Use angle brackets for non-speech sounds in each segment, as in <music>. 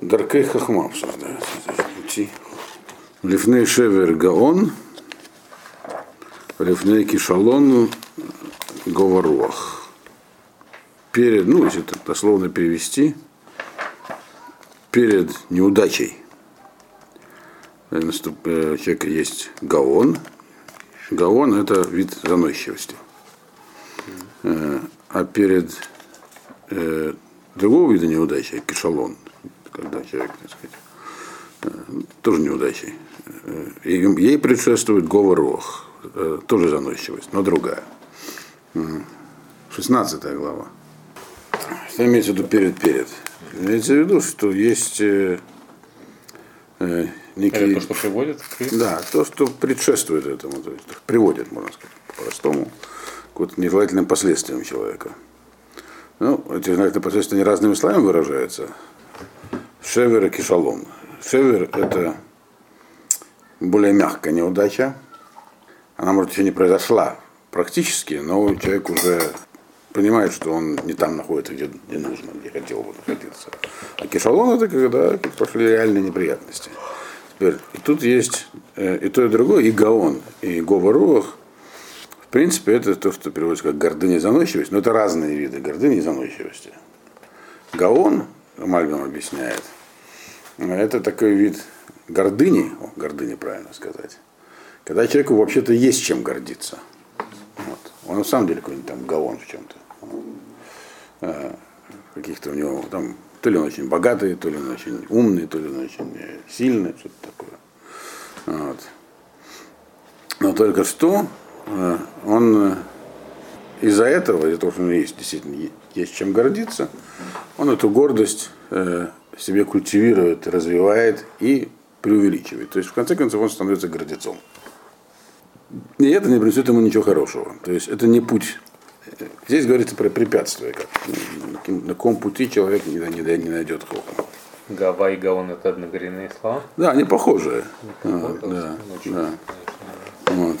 Даркей Хахма обсуждается. Лифней Шевер Гаон, Лифней Кишалон Говоруах. Перед, ну, если это дословно перевести, перед неудачей наступ, у человека есть гаон. Гаон – это вид заносчивости. А перед э, другого вида неудачи, кишалон, когда человек, так сказать, тоже неудачей, ей предшествует говор рох, тоже заносчивость, но другая. 16 глава. Что имеется в виду перед-перед? Имеется в виду, что есть э, э, некий... Это то, что приводит к Да, то, что предшествует этому, то есть приводит, можно сказать, по-простому, к нежелательным последствиям человека. Ну, эти нежелательные последствия не разными словами выражаются. Шевер и кишалом. Шевер – это более мягкая неудача. Она, может, еще не произошла практически, но человек уже понимает, что он не там находится, где, где нужно, где хотел бы находиться. А кишалон это когда пошли реальные неприятности. Теперь, и тут есть э, и то, и другое, и гаон, и говоруах. В принципе, это то, что переводится как гордыня и заносчивость, но это разные виды гордыни и заносчивости. Гаон, Мальбим объясняет, это такой вид гордыни, о, гордыни правильно сказать, когда человеку вообще-то есть чем гордиться. Вот. Он на самом деле какой-нибудь там гаон в чем-то. А, каких-то у него там, то ли он очень богатый, то ли он очень умный, то ли он очень сильный, что-то такое. Вот. Но только что э, он из-за этого, из-за того, что у него есть действительно есть чем гордиться, он эту гордость э, себе культивирует, развивает и преувеличивает. То есть, в конце концов, он становится гордецом. И это не принесет ему ничего хорошего. То есть это не путь. Здесь говорится про препятствия, как, на каком пути человек не, не, не найдет хохма. Гава и Гаон это однокоренные слова? Да, они похожие. А, да, да. Вот.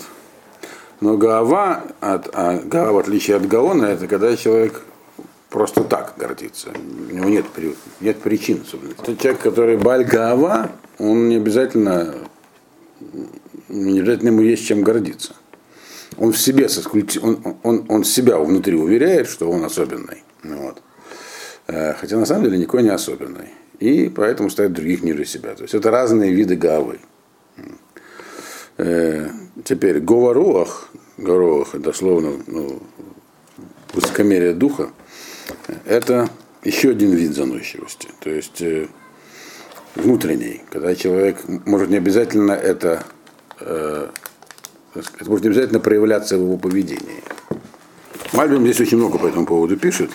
Но Гава, от, а Гава, в отличие от Гаона, это когда человек просто так гордится. У него нет, нет причин. Особенно. Это человек, который Баль Гава, он не обязательно не обязательно ему есть чем гордиться. Он в себе он, он, он себя внутри уверяет, что он особенный. Вот. Хотя на самом деле никакой не особенный. И поэтому ставит других ниже себя. То есть это разные виды гавы. Теперь говоруах, говоруах, дословно ну, высокомерие духа, это еще один вид заносчивости. То есть внутренний, когда человек, может не обязательно это это может не обязательно проявляться в его поведении. Мальбим здесь очень много по этому поводу пишет.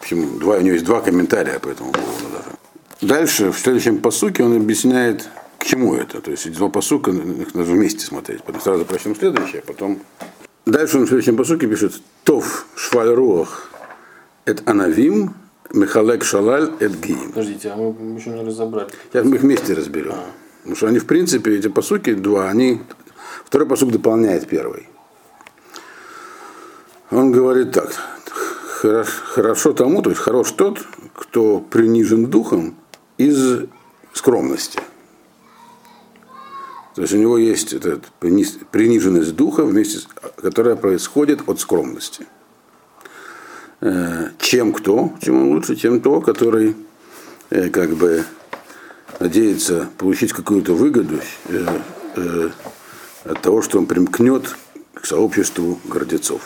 Почему? Два, у него есть два комментария по этому поводу даже. Дальше, в следующем посуке он объясняет, к чему это. То есть два посука, их надо вместе смотреть. Потом сразу прочтем следующее, потом... Дальше он в следующем посуке пишет Тов швальруах это анавим Михалек Шалаль эт Гиим. Подождите, а мы еще не разобрали. Сейчас мы их вместе разберем. А. Потому что они, в принципе, эти посуки два, они, второй посук дополняет первый. Он говорит так, хорошо тому, то есть хорош тот, кто принижен духом из скромности. То есть у него есть эта приниженность духа, вместе, которая происходит от скромности. Э, чем кто? Чем он лучше? Чем то, который э, как бы надеется получить какую-то выгоду э, от того, что он примкнет к сообществу гордецов.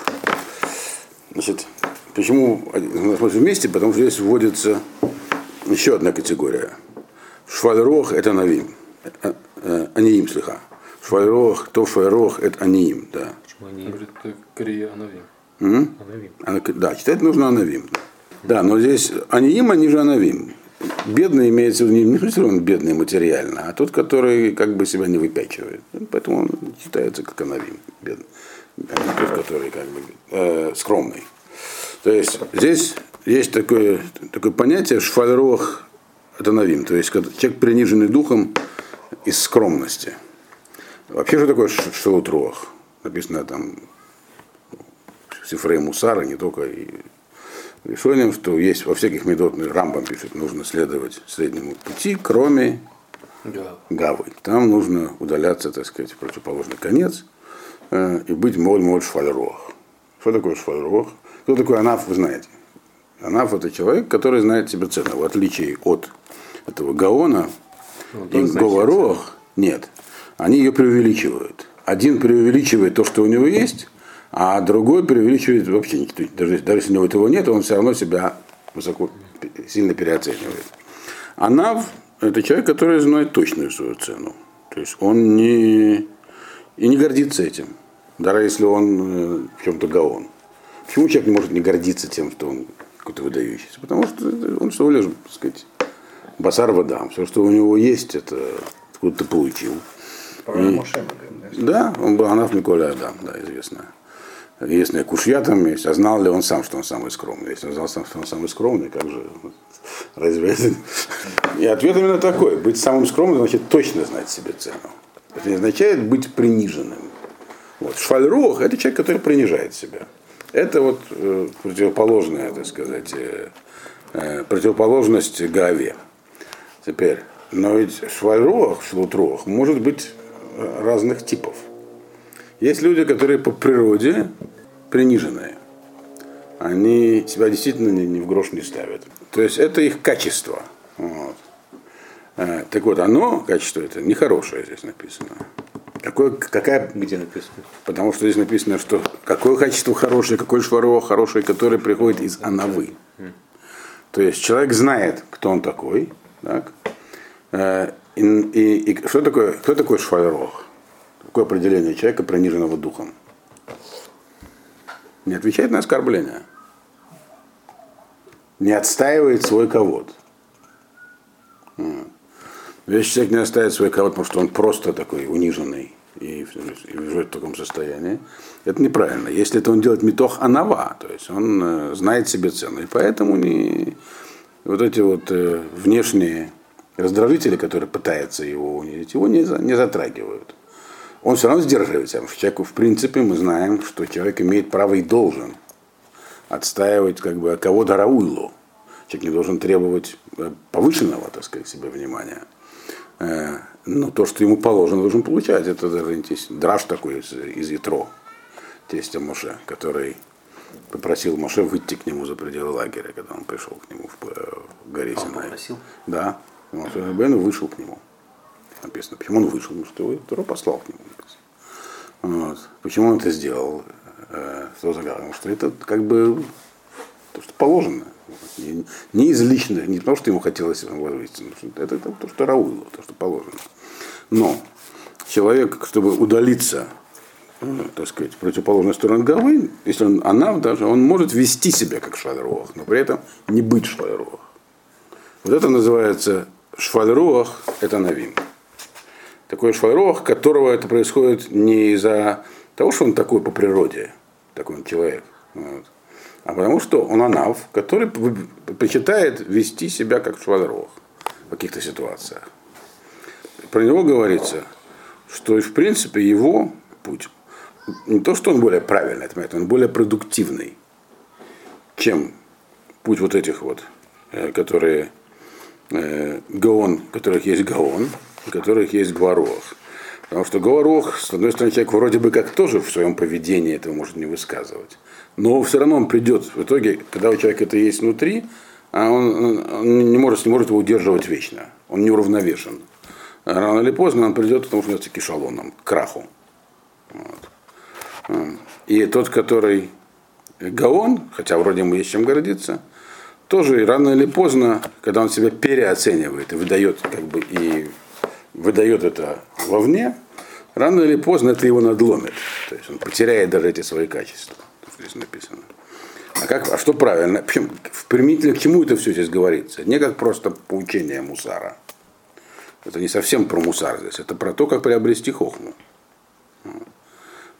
Значит, почему мы вместе? Потому что здесь вводится еще одна категория. Швальрох – это навим. Аниим слегка. Швальрох, то швальрох – это аниим. Да. Почему аниим? Это крия анавим. Анавим. Да, читать нужно анавим. Да, но здесь аниим, они же анавим бедный имеется в виду не смысле он бедный материально, а тот, который как бы себя не выпячивает. Поэтому он считается как анавим, бедный. А тот, который как бы э, скромный. То есть здесь есть такое, такое понятие шфальрох это навим, то есть человек приниженный духом из скромности. Вообще что такое шелутрох? Написано там Сифрей Мусара, не только и решением, что есть во всяких медот, Рамбам пишет, нужно следовать среднему пути, кроме Да. гавы. Там нужно удаляться, так сказать, в противоположный конец э, и быть моль-моль швальрох. Что такое швальрох? Кто такой анаф, вы знаете. Анаф это человек, который знает себе цену. В отличие от этого гаона Ну, и говорох, нет. Они ее преувеличивают. Один преувеличивает то, что у него есть, а другой преувеличивает вообще никто. Даже, даже если у него этого нет, он все равно себя высоко, сильно переоценивает. Анав – это человек, который знает точную свою цену. То есть он не, и не гордится этим, даже если он э, в чем-то гаон. Почему человек не может не гордиться тем, что он какой-то выдающийся? Потому что он всего лишь, так сказать, басар водам. Все, что у него есть, это откуда-то получил. Говорим, да? Да, он был Анаф Николя Адам, да, известная. Известная кушья там есть. А знал ли он сам, что он самый скромный? Если он знал сам, что он самый скромный, как же разве. И ответ именно такой. Быть самым скромным значит точно знать себе цену. Это не означает быть приниженным. Вот. Швальрох – это человек, который принижает себя. Это вот э, противоположная, так сказать, э, э, противоположность Гаве. Теперь, но ведь швальрох, шлутрох может быть разных типов. Есть люди, которые по природе приниженные. Они себя действительно ни, ни в грош не ставят. То есть это их качество. Вот. Э, Так вот, оно, качество это, нехорошее здесь написано. Какое, какая, Где написано? потому что здесь написано, что какое качество хорошее, какой шварох хороший, который приходит из анавы. То есть человек знает, кто он такой. Так? Э, И, и- и что такое, кто такой шварох? Какое определение человека, приниженного духом? Не отвечает на оскорбление. Не отстаивает свой ковод. Вот. Если человек не отстаивает свой ковод, потому что он просто такой униженный и, живет в таком состоянии, это неправильно. Если это он делает метох анава, то есть он э, знает себе цену, и поэтому не, вот эти вот э, внешние раздражители, которые пытаются его унизить, его не, не затрагивают. Он все равно сдерживает себя, потому что человеку, в принципе, мы знаем, что человек имеет право и должен отстаивать как бы кого-то рауилу. Человек не должен требовать э, повышенного, так сказать, себе внимания. Э, Но то, что ему положено, должен получать. Это даже драж такой из, из Ятро, тестя Моше, который попросил Моше выйти к нему за пределы лагеря, когда он пришел к нему в, э, в горе Он Синай. Да. Моше Рабейну вышел к нему. Написано. Почему он вышел? Потому что его Ятро послал к нему. Вот. Почему он это сделал? Э, Потому что это как бы то, что положено. Не, не из личных, не потому, что ему хотелось что это, это то, что Раулу, то, что положено. Но человек, чтобы удалиться, э, так сказать, в противоположную сторону головы, если он анав даже, он может вести себя как швальруах, но при этом не быть швальруах. Вот это называется швальруах, это навин. Такой швальруах, которого это происходит не из-за того, что он такой по природе, такой он человек, вот, а потому что он анав, который предпочитает вести себя как швальруах в каких-то ситуациях. Про него говорится, что в принципе его путь, не то, что он более правильный, это он более продуктивный, чем путь вот этих вот, э, которые э, гаон, которых есть гаон, у которых есть гварох. Потому что гварох, с одной стороны, человек вроде бы как тоже в своем поведении этого может не высказывать. Но все равно он придет в итоге, когда у человека это есть внутри, а он, он- не, может, не может его удерживать вечно. Он не уравновешен. Рано или поздно он придет, потому что он к эшелонам, к краху. Вот. М. И тот, который Гаон, хотя вроде ему есть чем гордиться, тоже рано или поздно, когда он себя переоценивает и выдает, как бы, и выдает это вовне, рано или поздно это его надломит. То есть он потеряет даже эти свои качества. Здесь написано. А, как, а что правильно? Причем, в применительно к чему это все здесь говорится? Не как просто поучение мусара. Это не совсем про мусар здесь, это про то, как приобрести хохму.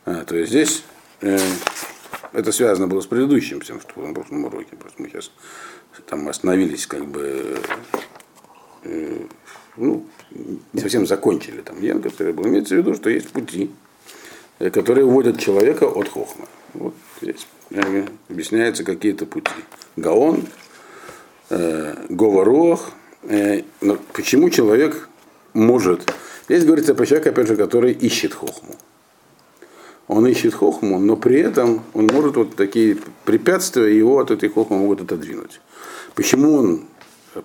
А, то есть здесь э, это связано было с предыдущим, всем, что на прошлом уроке. Просто мы сейчас там остановились, как бы, э, ну, не совсем закончили там Ян, который был. Имеется в виду, что есть пути, э, которые уводят человека от хохмы. Вот здесь объясняются какие-то пути. Гаон, э, Говорох. Э, почему человек может... Здесь говорится про человека, опять же, который ищет хохму. Он ищет хохму, но при этом он может вот такие препятствия его от этой хохмы могут отодвинуть. Почему он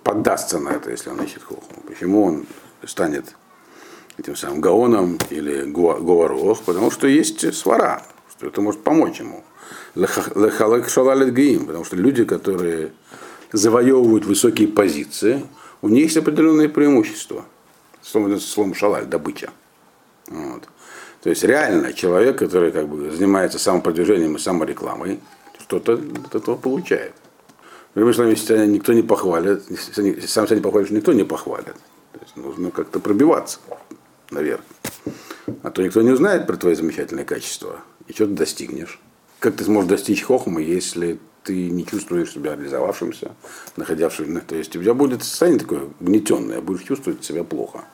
поддастся на это, если он ищет хохму? Почему он станет этим самым гаоном или говорох? Потому что есть свара, что это может помочь ему. Лехалек шалалет гаим, потому что люди, которые завоевывают высокие позиции, у них есть определенные преимущества. Словом, словом шалаль, добыча. Вот. То есть реально человек, который как бы занимается самопродвижением и саморекламой, что-то от этого получает. Другими словами, если тебя никто не похвалит, если сам себя не похвалишь, никто не похвалит. Нужно как-то пробиваться наверх. А то никто не узнает про твои замечательные качества. И что ты достигнешь? Как ты сможешь достичь хохмы, если ты не чувствуешь себя реализовавшимся, находящимся, то есть у тебя будет состояние такое гнетенное, будешь чувствовать себя плохо.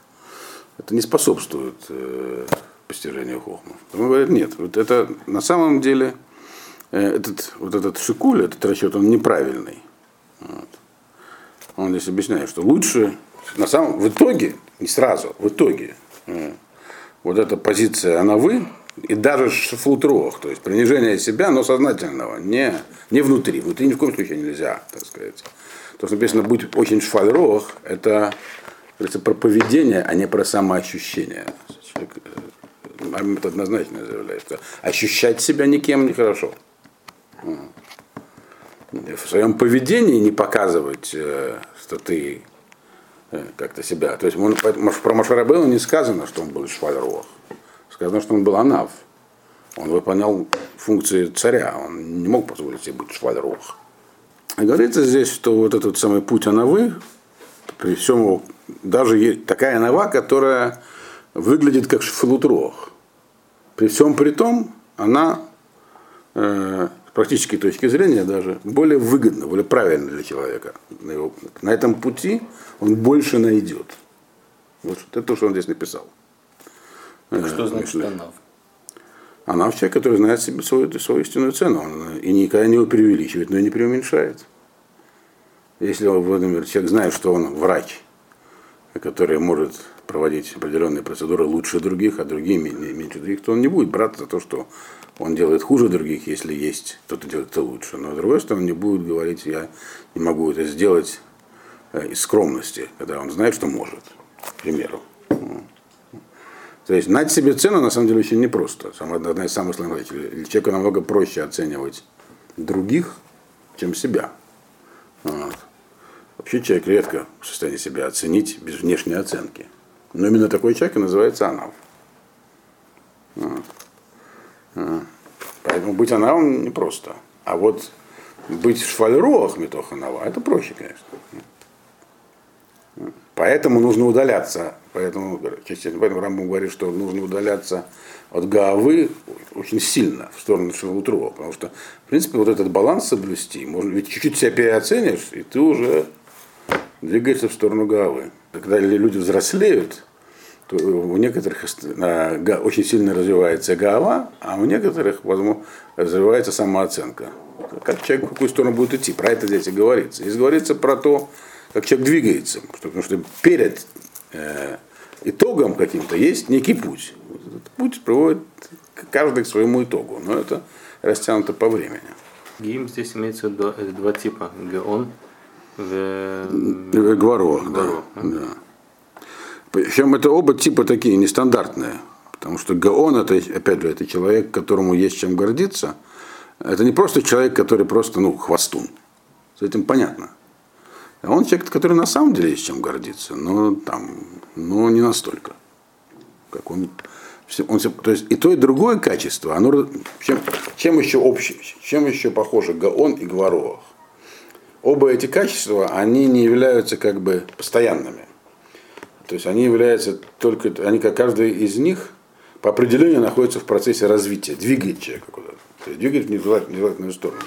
Это не способствует э, постижению хохмы. Он говорит, нет, вот это на самом деле э, этот, вот этот шикуль, этот расчет, он неправильный. Вот. Он здесь объясняет, что лучше на самом, в итоге, не сразу, в итоге, вот эта позиция она вы, и даже шафлутрух, то есть принижение себя, но сознательного, не, не внутри. Внутри ни в коем случае нельзя, так сказать. То, что написано «будь очень шфальрох», это, это про поведение, а не про самоощущение. Человек, Мамед однозначно заявляет, что ощущать себя никем нехорошо. В своем поведении не показывать, э, что ты как-то себя. То есть он, про Машарабелла не сказано, что он был швальрох. Сказано, что он был анав. Он выполнял функции царя. Он не мог позволить себе быть швальрох. И говорится здесь, что вот этот самый путь анавы, при всем даже такая анава, которая выглядит как шфалутрох. При всем при том, она э, практической точки зрения даже более выгодна, более правильна для человека. На, его, на этом пути он больше найдет. Вот это то, что он здесь написал. Так э, что значит анав? Анав человек, который знает себе свою, свою истинную цену. Он и никогда не его преувеличивает, но и не преуменьшает. Если, например, человек знает, что он врач, который может проводить определенные процедуры лучше других, а другие меньше других, то он не будет браться за то, что он делает хуже других, если есть кто-то делает это лучше. Но с другой стороны, не будет говорить, я не могу это сделать э, из скромности, когда он знает, что может, к примеру. То есть знать себе цену на самом деле очень непросто. Одна из самых сложных вещей. Человеку намного проще оценивать других, чем себя. Вот. Вообще человек редко в состоянии себя оценить без внешней оценки. Но именно такой человек и называется анав. Поэтому быть анавом непросто. А вот быть швальруах метоханава, это проще, конечно. Поэтому нужно удаляться. Поэтому, поэтому Рамбам говорит, что нужно удаляться от Гаавы очень сильно в сторону Шавутрова. Потому что, в принципе, вот этот баланс соблюсти, можно ведь чуть-чуть себя переоценишь, и ты уже двигаешься в сторону Гаавы. Когда люди взрослеют, то у некоторых очень сильно развивается Гаава, а у некоторых, возможно, развивается самооценка. Как человек в какую сторону будет идти, про это здесь и говорится. Здесь говорится про то, как человек двигается. Потому что перед э, итогом каким-то есть некий путь. Этот путь приводит каждый к своему итогу, но это растянуто по времени. Гим здесь имеется виду два типа. Геон в... Гварох, да. да. Причем это оба типа такие нестандартные. Потому что Гаон, это, опять же, это человек, которому есть чем гордиться. Это не просто человек, который просто, ну, хвостун. С этим понятно. А он человек, который на самом деле есть чем гордиться, но там, но не настолько. Как он, он, то есть и то, и другое качество, оно, чем, чем еще общее, чем еще похоже Гаон и Гварох. Оба эти качества, они не являются как бы постоянными. То есть они являются только, они как каждый из них по определению находится в процессе развития, двигает человека куда-то. То есть двигает в нежелательную сторону.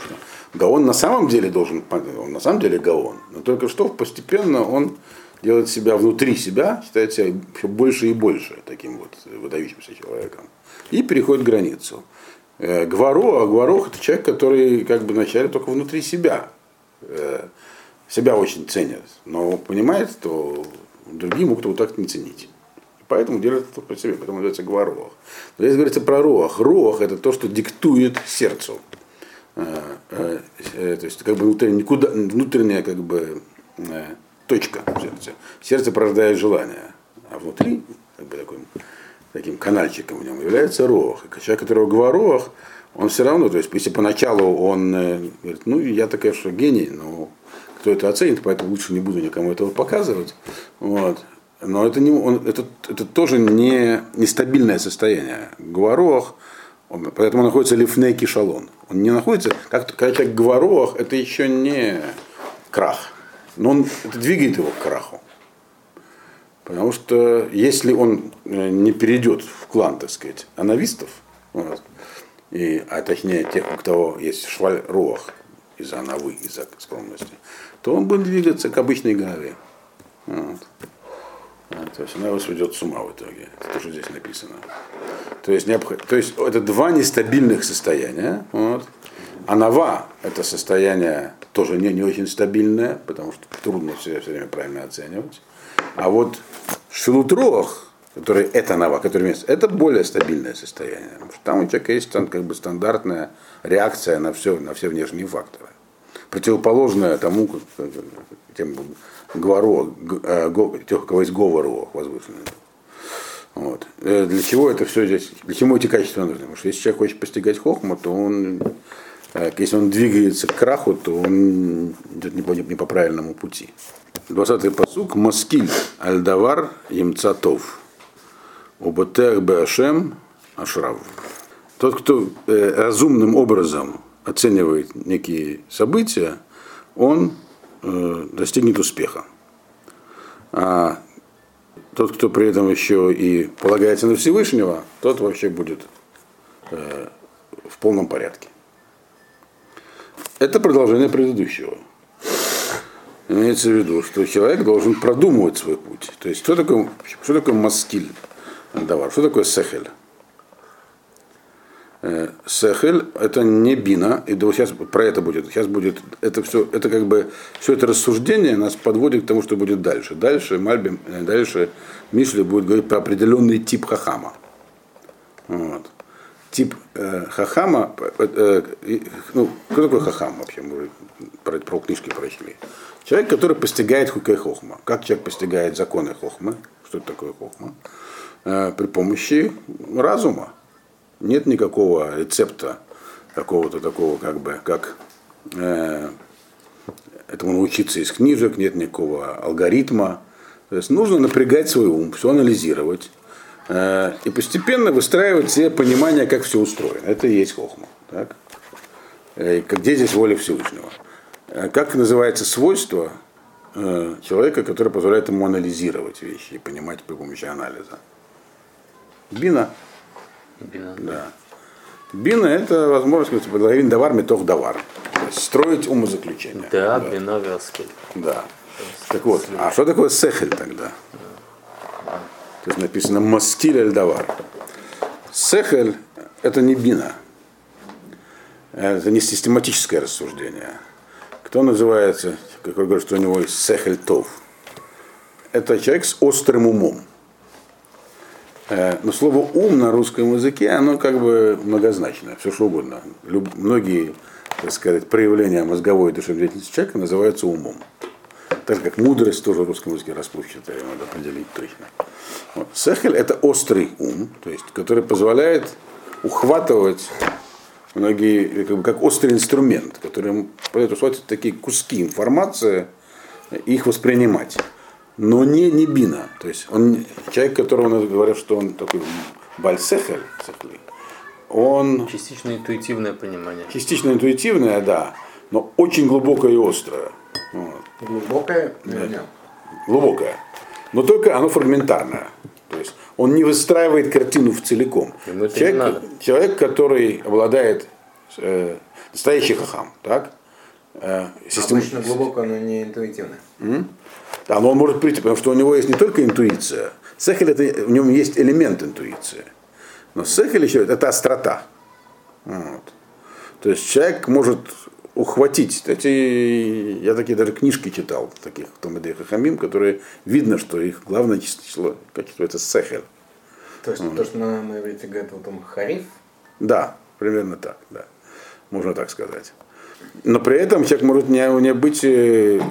Гаон на самом деле должен, он на самом деле Гаон, но только что постепенно он делает себя внутри себя, считает себя все больше и больше таким вот выдающимся человеком. И переходит границу. Э, Гваро, а Гварох это человек, который как бы вначале только внутри себя. Э, себя очень ценят, но понимает, что другие могут его так не ценить. Поэтому держит это по себе, поэтому называется Гварох. Но здесь говорится про Рох. Рох это то, что диктует сердцу. Э, то есть как бы внутренняя, никуда, внутренняя как бы точка в сердце. Порождает желание, а внутри как бы такой таким канальчиком в нем является рох. И человек, которого говорох, он все равно, то есть если поначалу он э, говорит, ну я такая, что гений, но кто это оценит, поэтому лучше не буду никому этого показывать. Вот. Но это, не, он, это, это тоже не нестабильное состояние. Говорох, он, поэтому находится лифней кишалон. Он не находится, как, когда человек говорох, это еще не крах. Но он, это двигает его к краху. Потому что если он э, не перейдет в клан, так сказать, анавистов, вот, и, а точнее тех, у кого есть шваль руах из-за анавы, из-за скромности, то он будет двигаться к обычной голове. Вот. А, то есть она его сведет с ума в итоге. Это тоже здесь написано. То есть, необх... то есть это два нестабильных состояния. Вот. Анава – это состояние тоже не, не очень стабильное, потому что трудно все, все время правильно оценивать. А вот шелутрох, который это нава, который место, это более стабильное состояние. Потому что там у человека есть там, как бы стандартная реакция на все, на все внешние факторы. Противоположная тому, тем говору, э, тех, у кого есть говор возвышенный. Вот. Э, для чего это все здесь, для чего эти качества нужны? Потому что если человек хочет постигать хохму, то он, э, если он двигается к краху, то он идет не по, не по правильному пути. 20-й посук. Маскиль альдавар емцатов. Убатех беашем ашрав. Тот, кто э, разумным образом оценивает некие события, он э, достигнет успеха. А тот, кто при этом еще и полагается на Всевышнего, тот вообще будет э, в полном порядке. Это продолжение предыдущего. Имеется в виду, что человек должен продумывать свой путь. То есть, что такое, что такое маскиль? Давар, что такое сехель? Э, сехель это не бина, и да, сейчас про это будет. Сейчас будет это все, это как бы все это рассуждение нас подводит к тому, что будет дальше. Дальше Мальби, э, дальше Мишли будет говорить про определенный тип хахама. Вот. Тип э, хахама, э, э, ну, кто такой хахам вообще? Мы про, про книжки прочли. Человек, который постигает хукей хохма. Как человек постигает законы хохмы? Что это такое хохма? Э, при помощи разума. Нет никакого рецепта какого-то такого, как бы, как э, этому научиться из книжек, нет никакого алгоритма. То есть нужно напрягать свой ум, все анализировать э, и постепенно выстраивать себе понимание, как все устроено. Это и есть хохма. Так? Э, где здесь воля Всевышнего? Э, как называется свойство э, человека, который позволяет ему анализировать вещи и понимать при помощи анализа? Бина. Бина. Да. Бина это возможность говорить давар метох давар. Строить умозаключение. Да, да. бина вяскель. Да. Так вот, а что такое сехель тогда? То есть написано мастиль эль давар. Сехель это не бина. Это не систематическое рассуждение. Кто называется, как вы говорите, что у него есть сехельтов? Это человек с острым умом. Э, но слово ум на русском языке, оно как бы многозначное, все что угодно. Люб, многие, так сказать, проявления мозговой душевной деятельности человека называются умом. Так как мудрость тоже в русском языке расплывчатая, надо определить точно. Вот. Сехель это острый ум, то есть, который позволяет ухватывать многие, как, бы, как острый инструмент, которым позволяет такие куски информации, их воспринимать. Но не, не бина. То есть он, человек, которого говорят, что он такой бальсехель, он... Частично интуитивное понимание. Частично интуитивное, да, но очень глубокое и острое. Вот. Глубокое? Да. Нет. Глубокое. Но только оно фрагментарное. То есть он не выстраивает картину в целиком. Человек, человек, который обладает э, настоящий хахам, так? Э, систем... Обычно глубоко, но не интуитивно. Mm? Да, но он может прийти, потому что у него есть не только интуиция. Сехель это в нем есть элемент интуиции. Но сехель еще это острота. Вот. То есть человек может ухватить. Эти, я такие даже книжки читал, таких Томедей Хахамим, которые видно, что их главное число, качество это сехер. То есть то, что на, на иврите говорят вот он хариф? Да, примерно так, да. Можно так сказать. Но при этом человек может не, не быть э,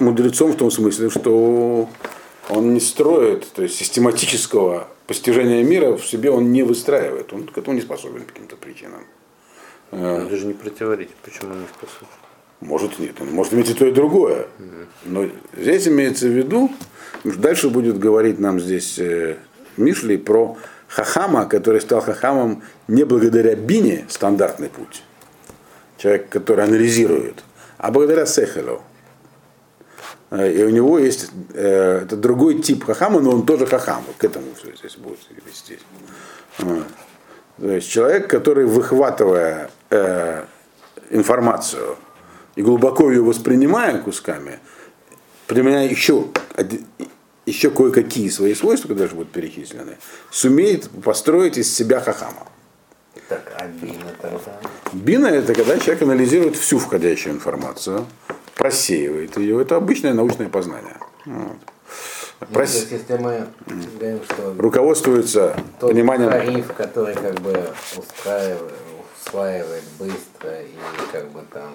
мудрецом в том смысле, что он не строит, то есть систематического постижения мира в себе он не выстраивает. Он к этому не способен по каким-то причинам. Это же не противоречит, почему он не способен. Может нет, он может иметь и то, и другое. Но здесь имеется в виду, дальше будет говорить нам здесь э, Мишли про Хахама, который стал Хахамом не благодаря Бине, стандартный путь, человек, который анализирует, а благодаря Сехелю. Э, и у него есть э, это другой тип хахама, но он тоже хахам. Вот к этому все здесь будет вести. То есть человек, который, выхватывая э, информацию и глубоко ее воспринимая кусками, применяя еще, еще кое-какие свои свойства, которые будут перечислены, сумеет построить из себя хахама. Так, а бина тогда? Бина это когда человек анализирует всю входящую информацию, просеивает ее. Это обычное научное познание. Вот. Ну, Прос... то есть, если мы говорим, что руководствуется тот пониманием... тариф, который как бы устраивает, усваивает быстро и как бы там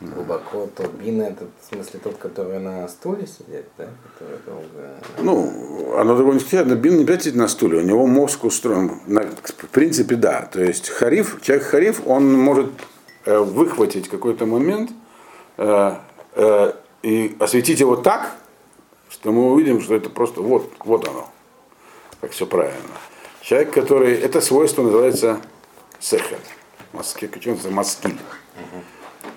глубоко, то бина это в смысле тот, который на стуле сидит, да? Который долго... Ну, оно довольно интересно, бин не обязательно на стуле, у него мозг устроен, в принципе, да. То есть хариф, человек хариф, он может э, выхватить какой-то момент э, э, и осветить его так, что мы увидим, что это просто вот, вот оно, как все правильно. Человек, который, это свойство называется сехер, маски, почему-то маскиль.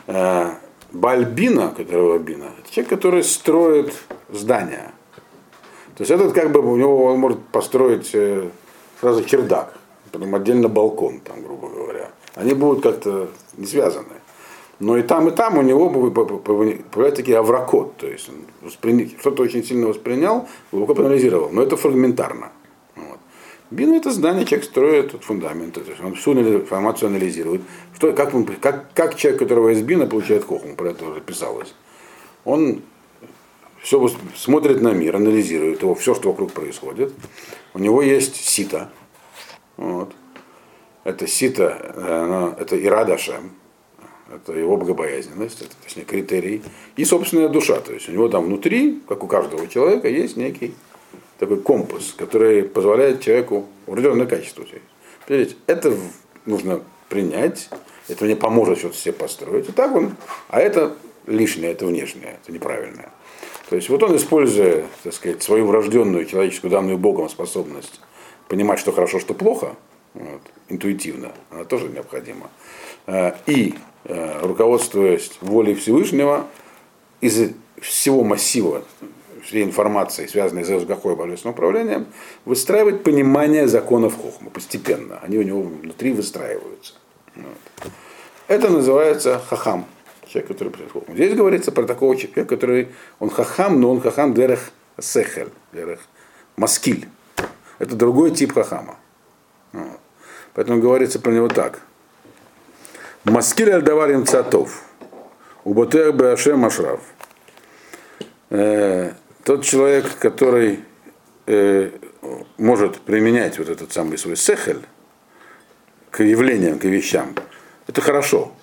Uh-huh. Бальбина, которого бина, это человек, который строит здания. То есть этот как бы у него он может построить э, сразу чердак, потом отдельно балкон, там, грубо говоря. Они будут как-то не связаны. Но и там, и там у него появляется такие авракот, то есть он что-то очень сильно воспринял, глубоко проанализировал, но это фрагментарно. Вот. Бин это здание человек строит от фундамента, то есть он всю информацию анализирует. Что, как, как, как человек, которого из бина получает хохм, про это уже писалось. Он все смотрит на мир, анализирует его, все, что вокруг происходит. У него есть сита. Вот. Это сита, оно, это Ирадашем, это его богобоязненность, это, точнее, критерий, и собственная душа. То есть у него там внутри, как у каждого человека, есть некий такой компас, который позволяет человеку определенное качество. Понимаете, это нужно принять, это мне поможет что-то себе построить. И так он, а это лишнее, это внешнее, это неправильное. То есть вот он, используя, так сказать, свою врожденную человеческую данную Богом способность понимать, что хорошо, что плохо, вот, интуитивно, она тоже необходима. Э, и руководствуясь волей Всевышнего, из всего массива всей информации, связанной с Эсгахой божественным управлением, выстраивать понимание законов Хохма постепенно. Они у него внутри выстраиваются. Вот. Это называется хахам, человек, который приходит Хохму. Здесь говорится про такого человека, который, он хахам, но он хахам дерех сехель, дерех маскиль. Это другой тип хахама. Вот. Поэтому говорится про него так. Маскиль аль-даварим цатов. Уботех беашем ашрав. Э, тот человек, который э, может применять вот этот самый свой сехель к явлениям, к вещам, это хорошо.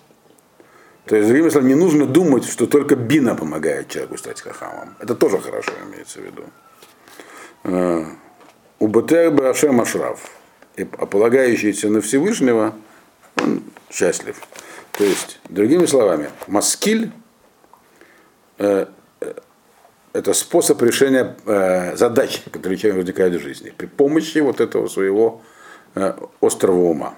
То есть, другими словами, не нужно думать, что только бина помогает человеку стать хахамом. Это тоже хорошо имеется в виду. У Башем Ашраф, а полагающийся на Всевышнего, он счастлив. То есть, другими словами, маскиль э, э, это способ решения э, задач, которые человек возникают в жизни, при помощи вот этого своего э, острого ума.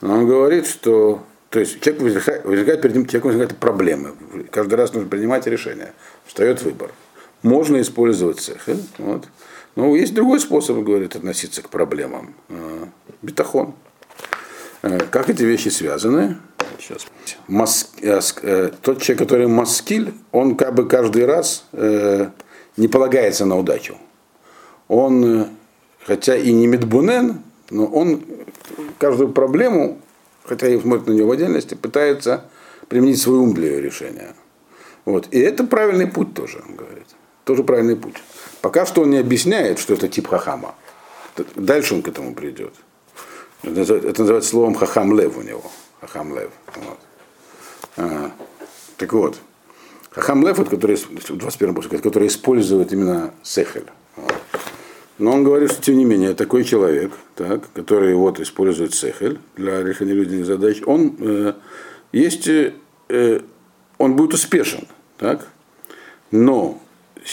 Но он говорит, что то есть человек возникает, возникает перед ним человек возникают проблемы. Каждый раз нужно принимать решение. Встает выбор. Можно использовать цех. Вот. Но есть другой способ, говорит, относиться к проблемам. Э, бетахон. Э, как эти вещи связаны? Сейчас. Мас, э, э, тот человек, который маскиль, он как бы каждый раз не полагается на удачу. Он, хотя и не медбунен, но он каждую проблему хотя и смотрит на нее в отдельности, пытается применить свой ум для ее решения. Вот. И это правильный путь тоже, он говорит. Тоже правильный путь. Пока что он не объясняет, что это тип хахама. Дальше он к этому придет. Это называется словом хахам лев у него. Хахам лев. Вот. А, так вот, хахам лев, вот, который, в 21 пуске, который использует именно сехель. Вот. Но он говорит, что тем не менее, такой человек, так, который вот использует сехель для решения жизненных задач, он э, есть, э, он будет успешен, так? Но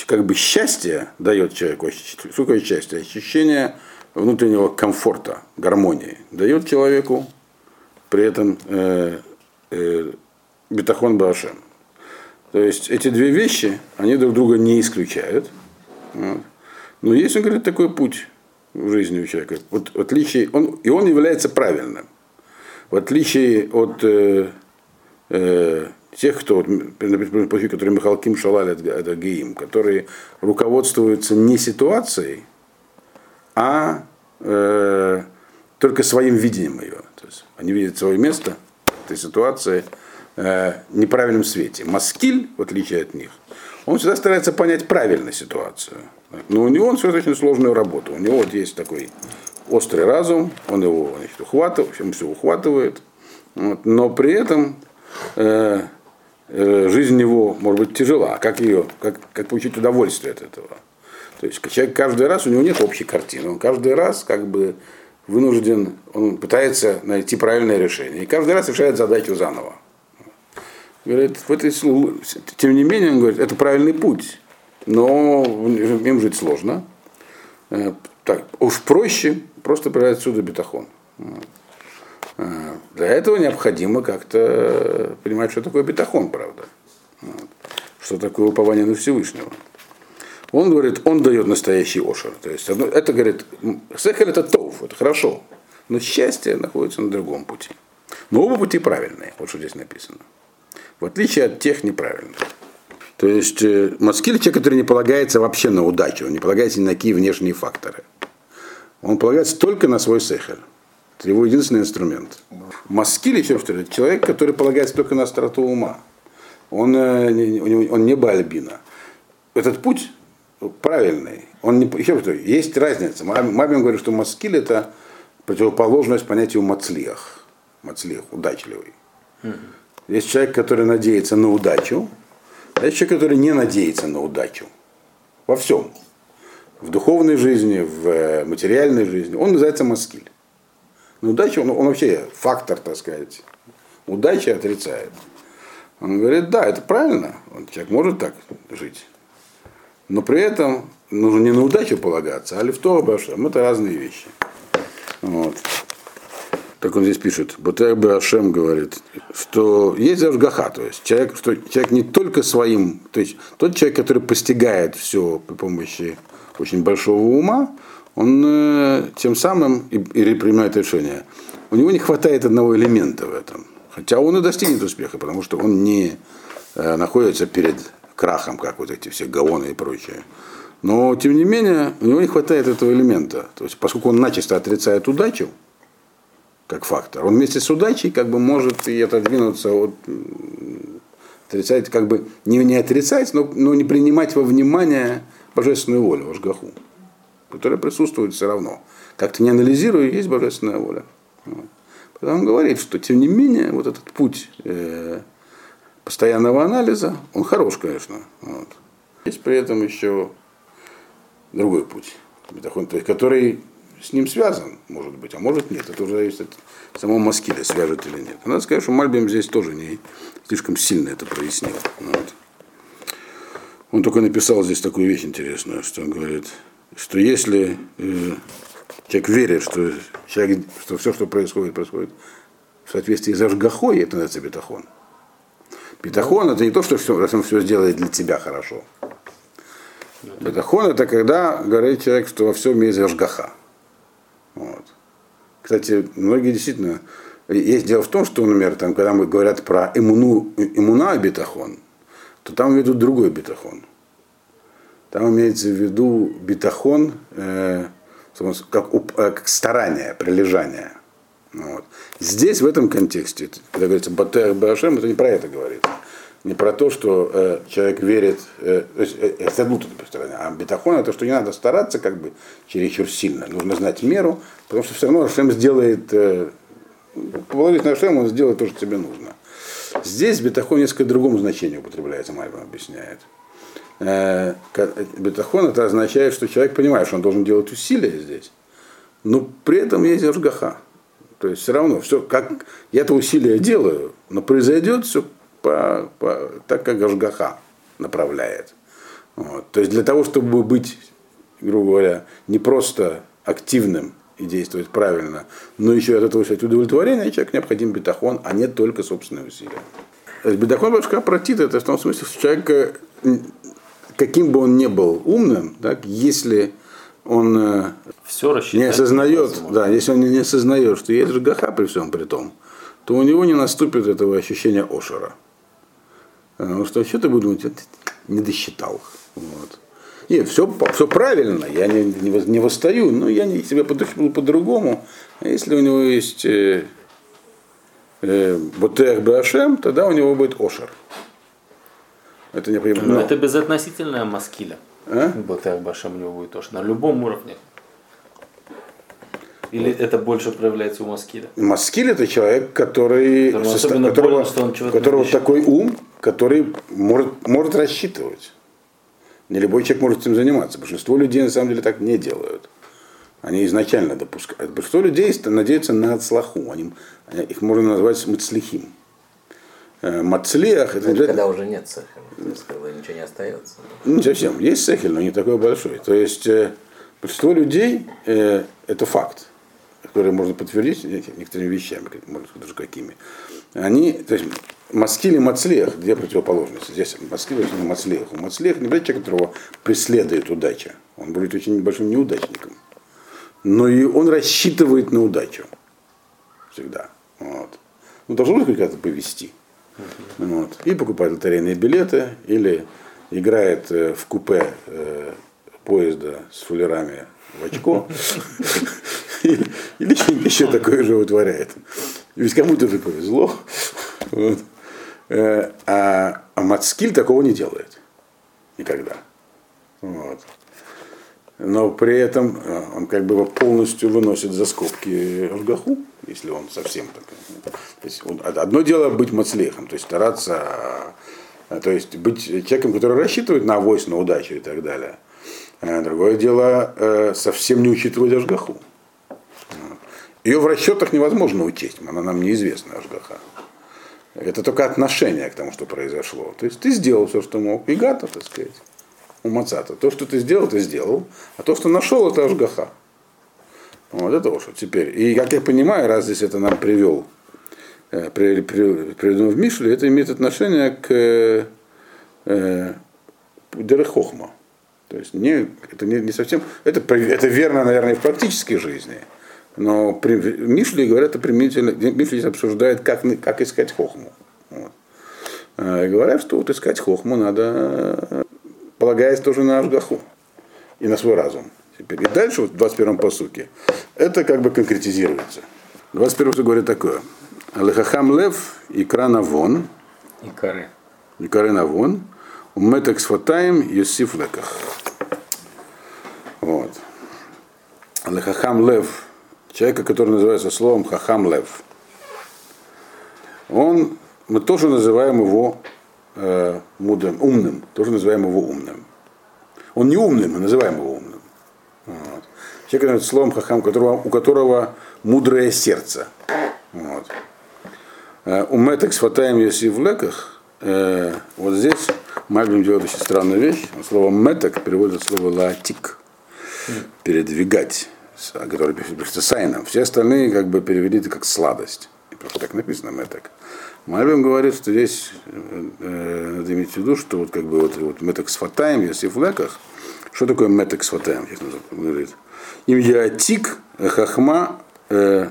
как бы счастье дает человеку, что счастье? Ощущение внутреннего комфорта, гармонии дает человеку, при этом э, э, бетахон башем. То есть эти две вещи, они друг друга не исключают. Вот. Но есть, он говорит, такой путь в жизни у человека. Вот в отличие, он, и он является правильным. В отличие от э, э, тех, кто, например, пути, которые Михаил Ким Шалаль, это Геим, которые руководствуются не ситуацией, а э, только своим видением ее. То есть они видят свое место этой ситуации э, неправильном свете. Маскиль, в отличие от них, он всегда старается понять правильно ситуацию. Но у него он все очень сложную работу. У него вот есть такой острый разум, он его значит, ухватывает, он все ухватывает, вот, но при этом э, э, жизнь его может быть тяжела. Как ее, как, как получить удовольствие от этого? То есть человек каждый раз, у него нет общей картины, он каждый раз как бы вынужден, он пытается найти правильное решение. И каждый раз решает задачу заново. Говорит, в этой, тем не менее, он говорит, это правильный путь но им жить сложно. Э, так, уж проще просто брать отсюда бетахон. Э, для этого необходимо как-то понимать, что такое бетахон, правда. Что такое упование на Всевышнего. Он говорит, он дает настоящий ошер. То есть это говорит, сехер это тов, это хорошо. Но счастье находится на другом пути. Но оба пути правильные, вот что здесь написано. В отличие от тех неправильных. То есть э, Маскиль человек, который не полагается вообще на удачу, он не полагается ни на какие внешние факторы. Он полагается только на свой сехер. Это его единственный инструмент. Маскиль еще что ли, человек, который полагается только на остроту ума. Он, э, он не бальбина. Этот путь правильный. Он не, еще что, есть разница. Мамин говорит, что маскиль это противоположность понятию мацлиях. Мацлиях, удачливый. Есть человек, который надеется на удачу, а есть человек, который не надеется на удачу. Во всем. В духовной жизни, в э, материальной жизни. Он называется маскиль. Но удача, он, он вообще фактор, так сказать. Удача отрицает. Он говорит, да, это правильно. Он, человек может так жить. Но при этом нужно не на удачу полагаться, а лифто обашем. Это разные вещи. Вот так он здесь пишет, Бутер Ашем говорит, что есть Ашгаха, то есть человек, что человек не только своим, то есть тот человек, который постигает все при помощи очень большого ума, он э, тем самым и, и принимает решение. У него не хватает одного элемента в этом. Хотя он и достигнет успеха, потому что он не э, находится перед крахом, как вот эти все гаоны и прочее. Но, тем не менее, у него не хватает этого элемента. То есть, поскольку он начисто отрицает удачу, как фактор. Он вместе с удачей как бы может и отодвинуться от отрицать, как бы не, не отрицать, но, но не принимать во внимание божественную волю, Вашгаху, которая присутствует все равно. Как-то не анализируя, есть божественная воля. Вот. Поэтому он говорит, что тем не менее вот этот путь э, постоянного анализа, он хорош, конечно. Вот. Есть при этом еще другой путь, то есть, который с ним связан, может быть, а может нет. Это уже зависит от самого Маскиля, свяжет или нет. Надо сказать, что Мальбим здесь тоже не слишком сильно это прояснил. Вот. Он только написал здесь такую вещь интересную, что он говорит, что если э, человек верит, что, человек, что все, что происходит, происходит в соответствии с Ажгахой, это называется бетахон. Бетахон это не то, что все, раз он все сделает для тебя хорошо. Бетахон это когда говорит человек, что во всем есть Ажгаха. Вот. Кстати, многие действительно... Есть дело в том, что, например, там, когда мы говорят про иммуну, иммуна бетахон, то там ведут другой бетахон. Там имеется в виду бетахон э, как, как старание, прилежание. Вот. Здесь, в этом контексте, когда говорится Батер Башем, это не про это говорится. Не про то, что э, человек верит, э, то есть э, это одну стороны, а бетахон это, что не надо стараться как бы чересчур сильно. Нужно знать меру, потому что все равно Ашем сделает, э, положить на Ашем, он сделает то, что тебе нужно. Здесь бетахон несколько другому значению употребляется, Мальбам объясняет. Э, бетахон это означает, что человек понимает, что он должен делать усилия здесь, но при этом есть ажгаха. То есть все равно, все, как я это усилие делаю, но произойдет все по, по, так, как Ажгаха направляет. Вот. То есть для того, чтобы быть, грубо говоря, не просто активным и действовать правильно, но еще от этого получать удовлетворение, человек необходим бетахон, а не только собственные усилия. Бетахон башка протит, это в том смысле, что человек, каким бы он ни был умным, так, если он э, Все не осознает, да, если он не осознает, что есть гаха при всем при том, то у него не наступит этого ощущения ошера. Потому что что ты будешь думать, не досчитал. Вот. Нет, все, все правильно, я не, не, не восстаю, но я не, себя подошел по-другому. А если у него есть э, э, Ботех Башем, тогда у него будет Ошер. Это необходимо. Но это безотносительная маскиля. А? Ботех Башем у него будет Ошер. На любом уровне. Или это больше проявляется у Маскиля? Маскиль это человек, который, состав, которого, больно, что он которого такой ум, который может, может рассчитывать. Не любой человек может этим заниматься. Большинство людей на самом деле так не делают. Они изначально допускают. Большинство людей надеются на отслаху. Они, их можно назвать мацлихим. Э, Мацлиах это, это когда уже нет сехеля, когда ничего не остается. Не совсем. Есть сехель, но не такой большой. То есть э, большинство людей э, это факт которые можно подтвердить некоторыми вещами, может быть, даже какими, они, то есть Маскиль и Мацлех, две противоположности. Здесь Маскиль и Мацлех. У Мацлех не будет человек, которого преследует удача. Он будет очень большим неудачником. Но и он рассчитывает на удачу. Всегда. Вот. Ну, должно быть как-то повести. Вот. И покупает лотерейные билеты, или играет э, в купе э, поезда с фулерами в очко. Или еще такое же вытворяет. Ведь кому-то же повезло. Э, а, а Мацкиль такого не делает. Никогда. Вот. Но при этом он как бы полностью выносит за скобки Ргаху, если он совсем так. То есть, одно дело быть мацлехом, то есть стараться, э, то есть быть человеком, который рассчитывает на авось, на удачу и так далее. Другое дело совсем не учитывать Ашгаху. Ее в расчетах невозможно учесть, она нам неизвестна, Ашгаха. Это только отношение к тому, что произошло. То есть ты сделал все, что мог, и гата, так сказать, у Мацата. То, что ты сделал, ты сделал, а то, что нашел, это Ашгаха. Вот это уж теперь. И как я понимаю, раз здесь это нам привел, э, приведено в Мишле, это имеет отношение к э, э Дерехохма. То есть не, это не, не совсем, это, это верно, наверное, в практической жизни. Но при, Мишли говорят, это применительно, Мишли обсуждает, как, как искать хохму. Вот. А, и говорят, что вот искать хохму надо, полагаясь тоже на Ашгаху и на свой разум. Теперь. И дальше, вот в 21-м посуке, это как бы конкретизируется. 21 говорит такое. Алехахам лев и крана вон. И кары. И кары на вон. Уметек сфатаем юсиф леках. Вот. Алехахам лев человека, который называется словом Хахам Лев. Он, мы тоже называем его э, мудрым, умным, тоже называем его умным. Он не умный, мы называем его. Человек, который словом Хахам, у которого, у которого мудрое сердце. Вот. Э, у Метекс хватаем если в леках, э, вот здесь Мальбим делает очень странную вещь. Слово меток переводит слово латик, передвигать который пишется сайном. Все остальные как бы перевели это как сладость. И просто так написано меток. Мальбим говорит, что здесь э, надо иметь в виду, что вот как бы вот, вот меток с если в леках, что такое меток с фатаем, говорит. Им яатик хахма э,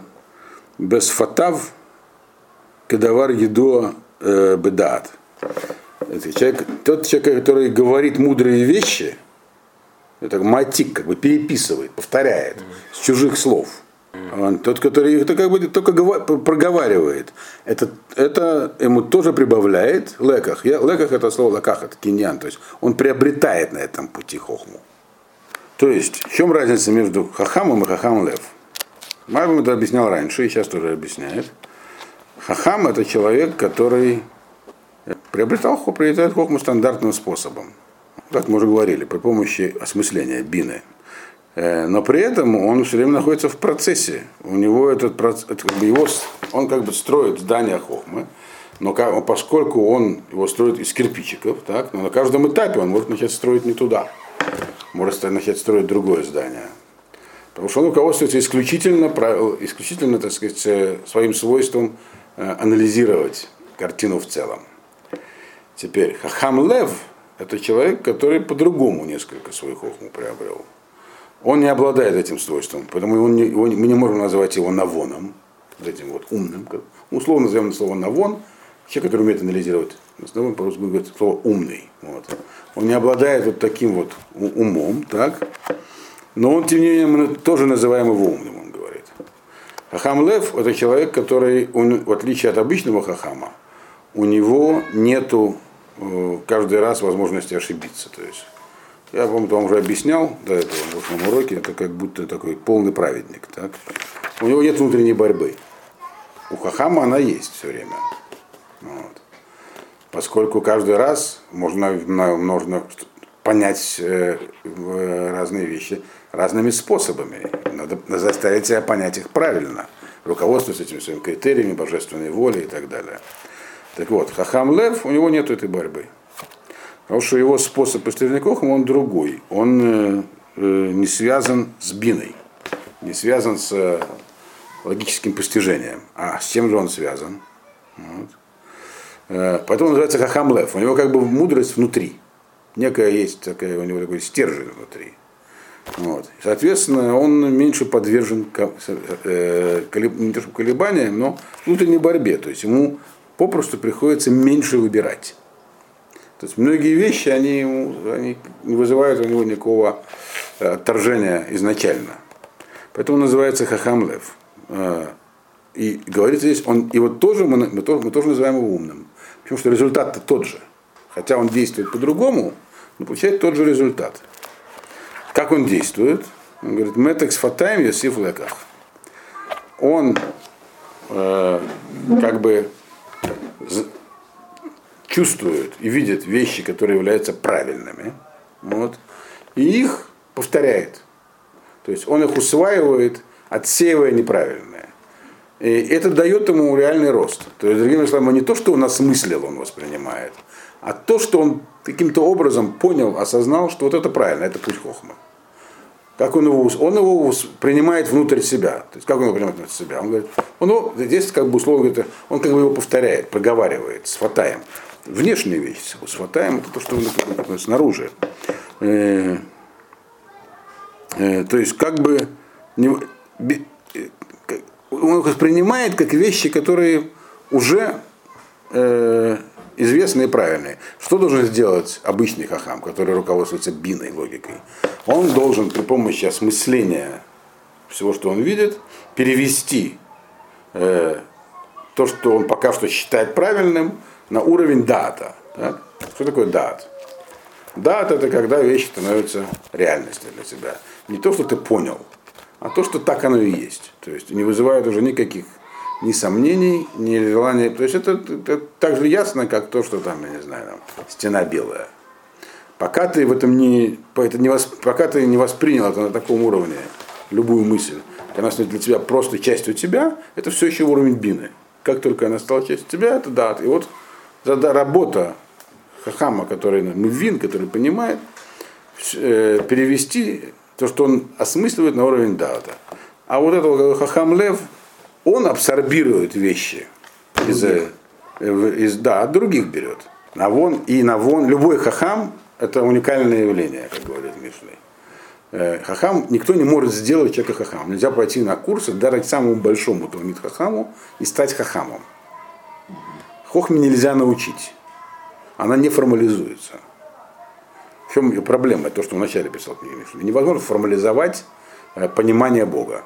без фатав кедавар едо э, бедат. Это человек, тот человек, который говорит мудрые вещи, это матик, как бы переписывает, повторяет с чужих слов. Он тот, который это как бы только проговаривает. Это, это ему тоже прибавляет леках. Я, леках это слово леках, это киньян. То есть он приобретает на этом пути хохму. То есть, в чем разница между хахамом и хахам лев? Марбам это объяснял раньше, и сейчас тоже объясняет. Хахам это человек, который приобретал приобретает хохму стандартным способом. Как мы уже говорили, при помощи осмысления бины. Э, но при этом он все время находится в процессе. У него этот процесс, его, он как бы строит здание хохмы, но поскольку он его строит из кирпичиков, так, но на каждом этапе он может начать строить не туда. Может начать строить другое здание. Потому что он руководствуется исключительно, исключительно так сказать, э, своим свойством э, анализировать картину в целом. Теперь, Хахам Лев – это человек, который по-другому несколько свою хохму приобрел. Он не обладает этим свойством, поэтому он не, его, мы не можем назвать его навоном, этим вот умным. Условно назовем слово навон, человек, который умеет анализировать. Основном по-русски говорит слово умный. Вот. Он не обладает вот таким вот умом, так? Но он, тем не менее, мы тоже называем его умным, он говорит. Хахам Лев – это человек, который, он, в отличие от обычного хахама, у него нету э, каждый раз возможности ошибиться. То есть я, по-моему, вам уже объяснял до этого в прошлом уроке, это как будто такой полный праведник. Так? У него нет внутренней борьбы. У Хахама она есть все время. Вот. Поскольку каждый раз можно, можно понять э, разные вещи разными способами. Надо заставить себя понять их правильно, руководствуясь этими своими критериями, божественной воли и так далее. Так вот, Хахам Лев, у него нет этой борьбы. Потому что его способ пострельников, он другой. Он э, э, не связан с биной, не связан с э, логическим постижением. А с чем же он связан? Вот. Э, поэтому он называется Хахам Лев. У него как бы мудрость внутри. Некая есть такая, у него такой стержень внутри. Вот. Соответственно, он меньше подвержен э, колебаниям, но внутренней борьбе. То есть ему попросту приходится меньше выбирать. То есть многие вещи, они, они не вызывают у него никакого э, отторжения изначально. Поэтому он называется Хахамлев. И говорится здесь, он, его тоже мы, мы, тоже, мы тоже называем его умным. Потому что результат-то тот же. Хотя он действует по-другому, но получает тот же результат. Как он действует? Он говорит, метекс фатаем Йосиф леках. Он э, как бы чувствует и видит вещи, которые являются правильными, вот, и их повторяет. То есть он их усваивает, отсеивая неправильное. И это дает ему реальный рост. То есть, другими словами, не то, что он осмыслил, он воспринимает, а то, что он каким-то образом понял, осознал, что вот это правильно, это путь хохма. Как он его, он его принимает внутрь себя. То есть как он его принимает внутрь себя? Он говорит, он его, здесь как бы условно говорит, он как бы его повторяет, проговаривает с фатаем внешняя вещь. с это то, что снаружи. Э, э, то есть как бы не, он их воспринимает как вещи, которые уже э, известные и правильные. Что должен сделать обычный хахам, который руководствуется биной логикой? Он должен при помощи осмысления всего, что он видит, перевести э, то, что он пока что считает правильным, на уровень дата. Так? Что такое дат? Дат это когда вещи становятся реальностью для тебя. Не то, что ты понял, а то, что так оно и есть. То есть не вызывает уже никаких ни сомнений, ни желания. То есть это, это так же ясно, как то, что там, я не знаю, там, стена белая. Пока ты в этом не, это не восп, пока ты не воспринял это на таком уровне, любую мысль, она становится для тебя просто частью тебя, это все еще уровень бины. Как только она стала частью тебя, это дат. И вот работа Хахама, который Мвин, который понимает, э, перевести то, что он осмысливает на уровень дата. А вот этого Хахам Лев, он абсорбирует вещи из, э, из, да, от других берет. Навон и навон, любой хахам это уникальное явление, как говорит Мишлей. Э, хахам, никто не может сделать человека хахамом. Нельзя пойти на курсы, даже самому большому Талмит хахаму и стать хахамом. Хохме нельзя научить. Она не формализуется. В чем ее проблема? То, что вначале писал книга Невозможно формализовать э, понимание Бога.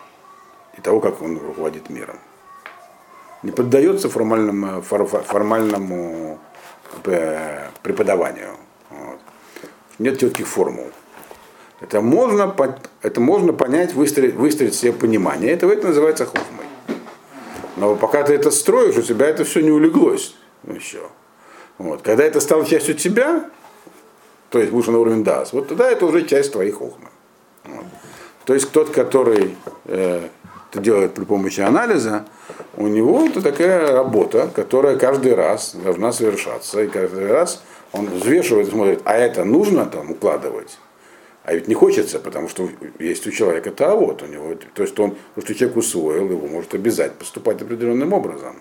и того, как он руководит миром. Не поддается формальному, формальному э, преподаванию. Вот. Нет четких формул. Это можно, это можно понять, выстроить, выстроить себе понимание. Это, это называется хохмой. Но пока ты это строишь, у тебя это все не улеглось еще. Вот. Когда это стало частью тебя, то есть выше на уровень дас, вот тогда это уже часть твоих хохмы. Вот. То есть тот, который э, это делает при помощи анализа, у него это такая работа, которая каждый раз должна совершаться. И каждый раз он взвешивает и смотрит, а это нужно там укладывать? А ведь не хочется, потому что есть у человека это а вот у него, то есть он, то, что человек усвоил, его может обязать поступать определенным образом.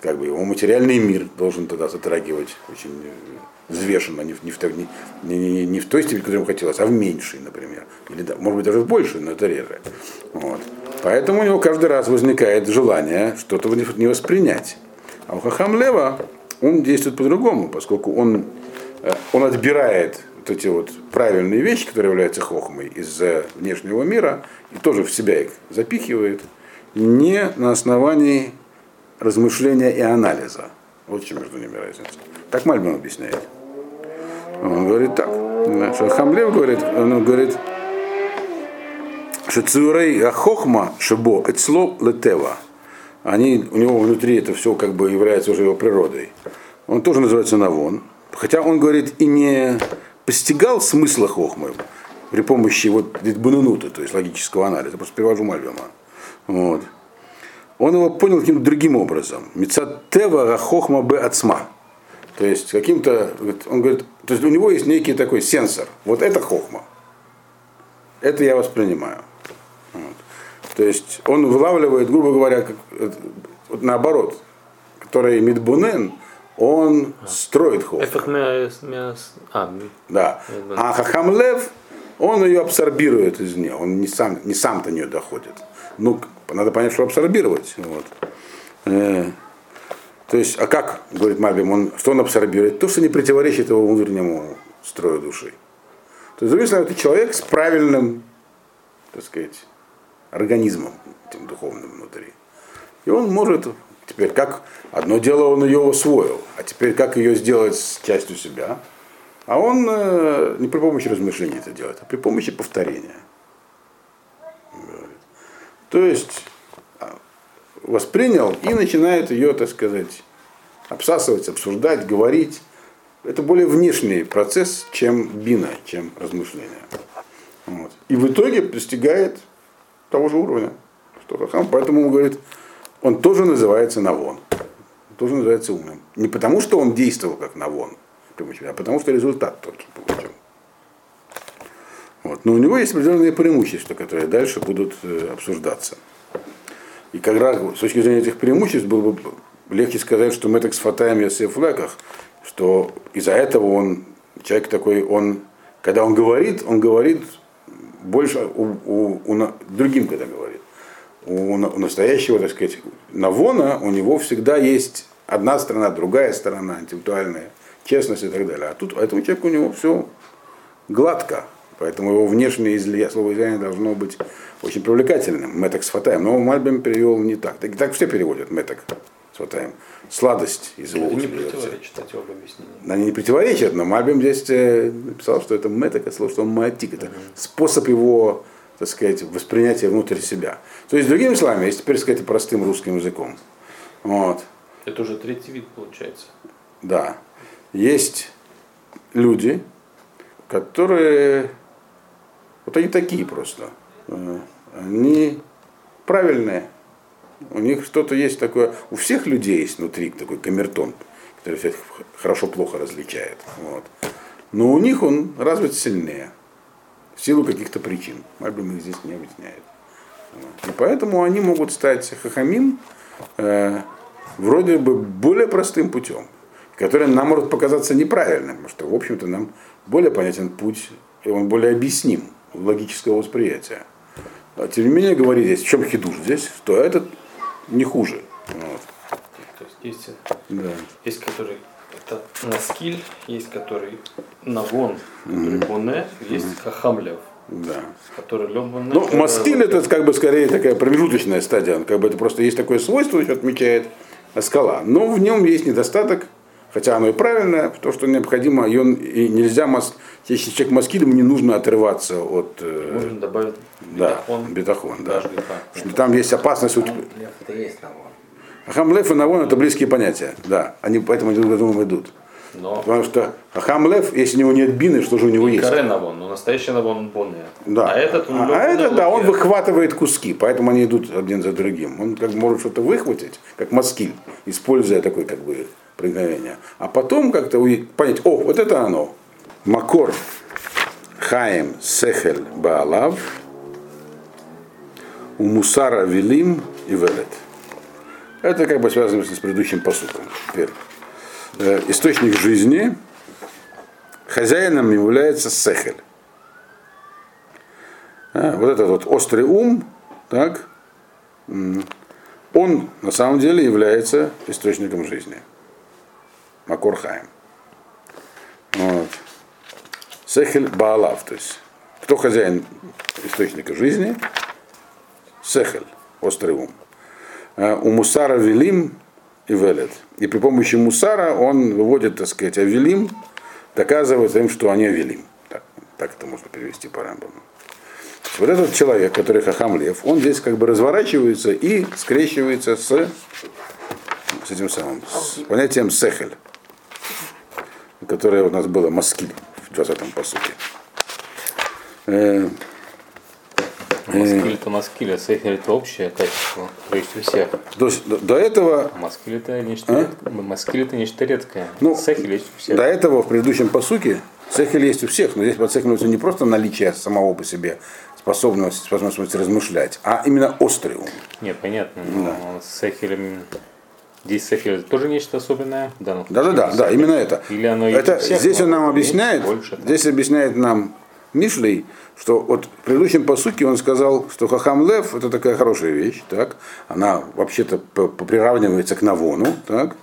Как бы его материальный мир должен тогда затрагивать очень взвешенно, не в, не в, не, не, не в той степени, которой ему хотелось, а в меньшей, например. Или, может быть, даже в большей, но это реже. Вот. Поэтому у него каждый раз возникает желание что-то не воспринять. А у Хахамлева он действует по-другому, поскольку он, э, он отбирает вот эти вот правильные вещи, которые являются хохмой из внешнего мира, и тоже в себя их запихивает, не на основании размышления и анализа. Вот чем между ними разница. Так Мальбин объясняет. Он говорит так. Что Хамлев говорит, он говорит, что цурей хохма шибо эцло летева. Они, у него внутри это все как бы является уже его природой. Он тоже называется навон. Хотя он говорит и не постигал смысла хохмы при помощи вот бунунута, то есть логического анализа. Просто перевожу Мальбима. Вот. Он его понял каким-то другим образом. Мецатева хохма б ацма. То есть каким-то, он говорит, то есть у него есть некий такой сенсор. Вот это хохма. Это я воспринимаю. Вот. То есть он вылавливает, грубо говоря, как, вот наоборот, который Мидбунен, он строит хохму. А, да. А Хахамлев, он ее абсорбирует из нее, он не сам, не сам до нее доходит. Ну, надо понять, что абсорбировать. Вот. То есть, а как, говорит Мальбим, он, что он абсорбирует? То, что не противоречит его внутреннему строю души. То есть, словами, это человек с правильным, так сказать, организмом, этим духовным внутри. И он может Теперь как одно дело он ее усвоил, а теперь как ее сделать с частью себя? А он э, не при помощи размышлений это делает, а при помощи повторения. То есть воспринял и начинает ее, так сказать, обсасывать, обсуждать, говорить. Это более внешний процесс, чем бина, чем размышление. Вот. И в итоге достигает того же уровня, что Хахам. Поэтому он говорит, он тоже называется Навон. Тоже называется умным. Не потому, что он действовал как Навон, а потому, что результат тот же получил. Вот. Но у него есть определенные преимущества, которые дальше будут э, обсуждаться. И как раз с точки зрения этих преимуществ было бы легче сказать, что мы так с Фатаем Йосеф Леках, что из-за этого он, человек такой, он, когда он говорит, он говорит больше у, у, у, другим, когда говорит у настоящего, так сказать, Навона у него всегда есть одна сторона, другая сторона, интеллектуальная честность и так далее. А тут этому человеку у него все гладко. Поэтому его внешнее излияние, слово излияние должно быть очень привлекательным. Меток с фатаем. Но Мальбим перевел не так. Так, так все переводят меток с фатаем. Сладость из его уст. Не противоречит эти оба объяснения. Они не противоречат, но Мальбим здесь э, написал, что это меток, это слово, что он маатик. Это угу. способ его так сказать, воспринятие внутрь себя. То есть, другими словами, если теперь сказать простым русским языком, вот. Это уже третий вид получается. Да. Есть люди, которые, вот они такие просто, э, они правильные, у них что-то есть такое, у всех людей есть внутри такой камертон, который всех хорошо-плохо различает. Вот. Но у них он развит сильнее в силу каких-то причин. Мальбим их здесь не объясняет. И поэтому они могут стать хахамим э, вроде бы более простым путем, который нам может показаться неправильным, потому что, в общем-то, нам более понятен путь, и он более объясним логического восприятия. А тем не менее, говорит здесь, в чем хидуш здесь, что этот не хуже. Вот. То есть есть, да. есть который это наскиль, есть который навон, который боне, есть хахамлев. Да. который любой. Ну, маскиль это как бы скорее такая промежуточная стадия. Как бы это просто есть такое свойство, что отмечает скала. Но в нем есть недостаток, хотя оно и правильное, то, что необходимо, и, он, и нельзя, мас, если человек маскилем, не нужно отрываться от... Э, Можно добавить бетахон. Да, бетахон, да. Что там есть опасность... Это есть Хамлев и Навон это близкие понятия, да. Они поэтому друг за другом идут. Но... Потому что Хамлев, если у него нет бины, что же у него и есть? Каре Навон, но настоящий Навон бонный. Да. А этот, он, а, а это, да, он выхватывает куски, поэтому они идут один за другим. Он как бы может что-то выхватить, как маскиль, используя такой как бы проникновение. А потом как-то понять, о, вот это оно. Макор Хаим Сехель Баалав у Мусара Велим и Велет. Это как бы связано с предыдущим посуком. Теперь. Э, источник жизни, хозяином является Сехель. А, вот этот вот острый ум, так, он на самом деле является источником жизни. Макорхаем. Вот. Сехель Баалав, то есть кто хозяин источника жизни? Сехель, острый ум. Э, у Мусара Велим и Велет. И при помощи Мусара он выводит, так сказать, Авелим, доказывает им, что они Авелим. Так, так это можно перевести по Рамбаму. Вот этот человек, который Хахам Лев, он здесь как бы разворачивается и скрещивается с, с этим самым, с понятием Сехель, которое у нас было Маскиль в 20-м посуке. Э, Маскиль это маскиль, а сехер это общее качество, то есть у всех. То есть до, до этого... Маскиль это нечто, а? редкое. маскиль это нечто редкое. Ну, сехель есть у всех. До этого в предыдущем посуке сехель есть у всех, но здесь под сехелем не просто наличие самого по себе способности, способности размышлять, а именно острый ум. Нет, понятно. Но да. с сехелем Здесь Сехель тоже нечто особенное? Да, да, да, да, да, именно это. Или оно это всех, здесь он нам объясняет, больше, здесь объясняет нам Мишлей, что вот в предыдущем посуке он сказал, что Хахам Лев это такая хорошая вещь, так, она вообще-то приравнивается к Навону, так,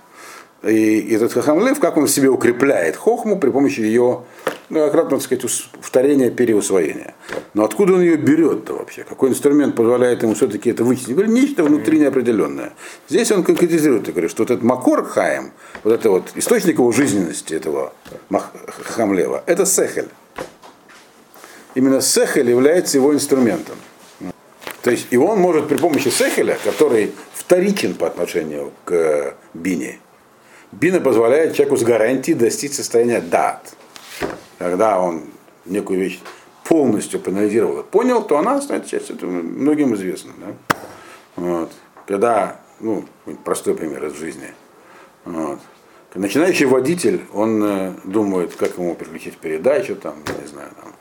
и этот Хахам как он в себе укрепляет Хохму при помощи ее, ну, аккуратно, так сказать, повторения, переусвоения. Но откуда он ее берет-то вообще? Какой инструмент позволяет ему все-таки это вычислить? Говорит, нечто внутри неопределенное. Здесь он конкретизирует и говорит, что вот этот Макор Хаем, вот это вот источник его жизненности, этого Хахамлева, это Сехель именно Сехель является его инструментом. То есть и он может при помощи Сехеля, который вторичен по отношению к Бине, Бина позволяет человеку с гарантией достичь состояния дат. Когда он некую вещь полностью проанализировал и понял, то она станет частью, многим известно. Да? Вот. Когда, ну, простой пример из жизни. Вот. Начинающий водитель, он э, думает, как ему переключить передачу, там, не знаю, там,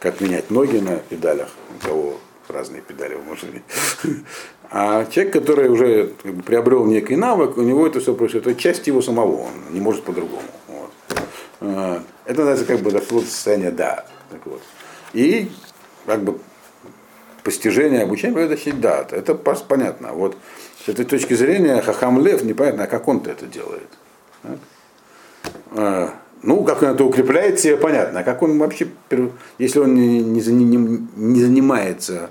как менять ноги на педалях, у кого разные педали в машине. <laughs> А человек, который уже как бы, приобрел некий навык, у него это все происходит, это часть его самого, он не может по-другому. Вот. А, это называется как бы дошло до состояния да. Так вот. И как бы постижение обучения достичь да. Это понятно. Вот с этой точки зрения Хахам Лев непонятно, а как он-то это делает. А, ну, как он это укрепляет себе, понятно. А как он вообще, если он не, не, не занимается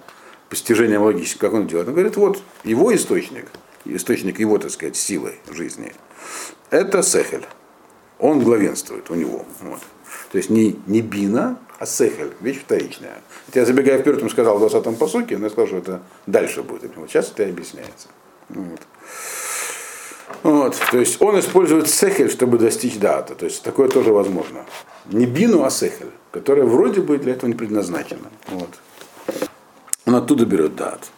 постижением логического, как он делает? Он говорит, вот его источник, источник его, так сказать, силы жизни, это Сехель. Он главенствует у него. Вот. То есть не, не бина, а сехель, вещь вторичная. Это я забегая вперед, он сказал в 20-м посуке, но я сказал, что это дальше будет. Вот сейчас это и объясняется. Вот. Вот, то есть он использует сехель, чтобы достичь дата. То есть такое тоже возможно. Не бину, а сехель, которая вроде бы для этого не предназначена. Вот. Он оттуда берет дат.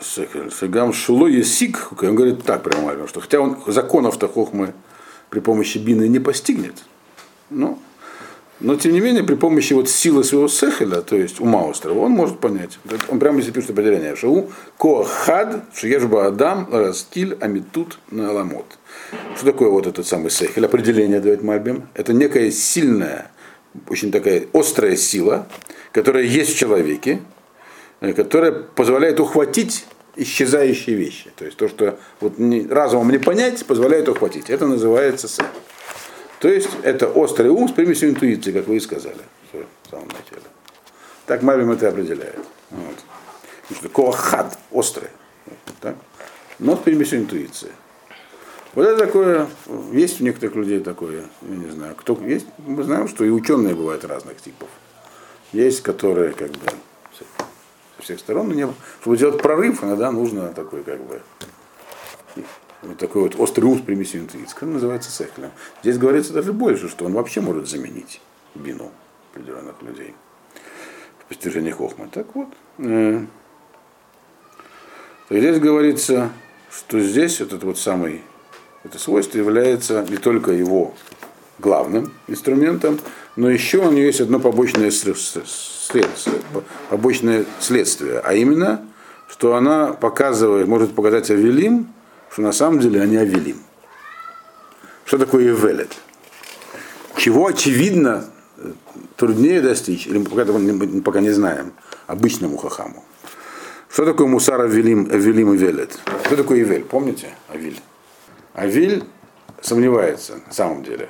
Сагам шуло есик, он говорит так прямо, что хотя он законов-то хохмы при помощи бины не постигнет, но но, тем не менее, при помощи вот силы своего сехеля, то есть ума острова, он может понять. Он прямо здесь пишет определение. Шау коахад шиешба адам растиль амитут на аламот. Что такое вот этот самый сехель? Определение дает Мальбим. Это некая сильная, очень такая острая сила, которая есть в человеке, которая позволяет ухватить исчезающие вещи. То есть то, что вот разумом не понять, позволяет ухватить. Это называется сехель. То есть это острый ум с примесью интуиции, как вы и сказали в самом начале. Так Мальбим это определяет. Вот. Потому что коахад, острый. Так? Но с примесью интуиции. Вот это такое, есть у некоторых людей такое, я не знаю, кто есть, мы знаем, что и ученые бывают разных типов. Есть, которые как бы всех сторон, но не, чтобы сделать прорыв, иногда нужно такой как бы вот такой вот острый ум с примесью интуиции, как называется сехлем. Здесь говорится даже больше, что он вообще может заменить бину определенных людей в постижении хохма. Так вот, э, здесь говорится, что здесь этот вот самый это свойство является не только его главным инструментом, но еще у нее есть одно побочное, след, побочное следствие, а именно, что она показывает, может показать Авелим, что на самом деле они Авелим. Что такое Евелет? Чего, очевидно, труднее достичь, или пока, пока не знаем, обычному хахаму. Что такое мусар Авелим, Авелим и Велет? Что такое Евель? Помните? Авиль. Авиль сомневается на самом деле.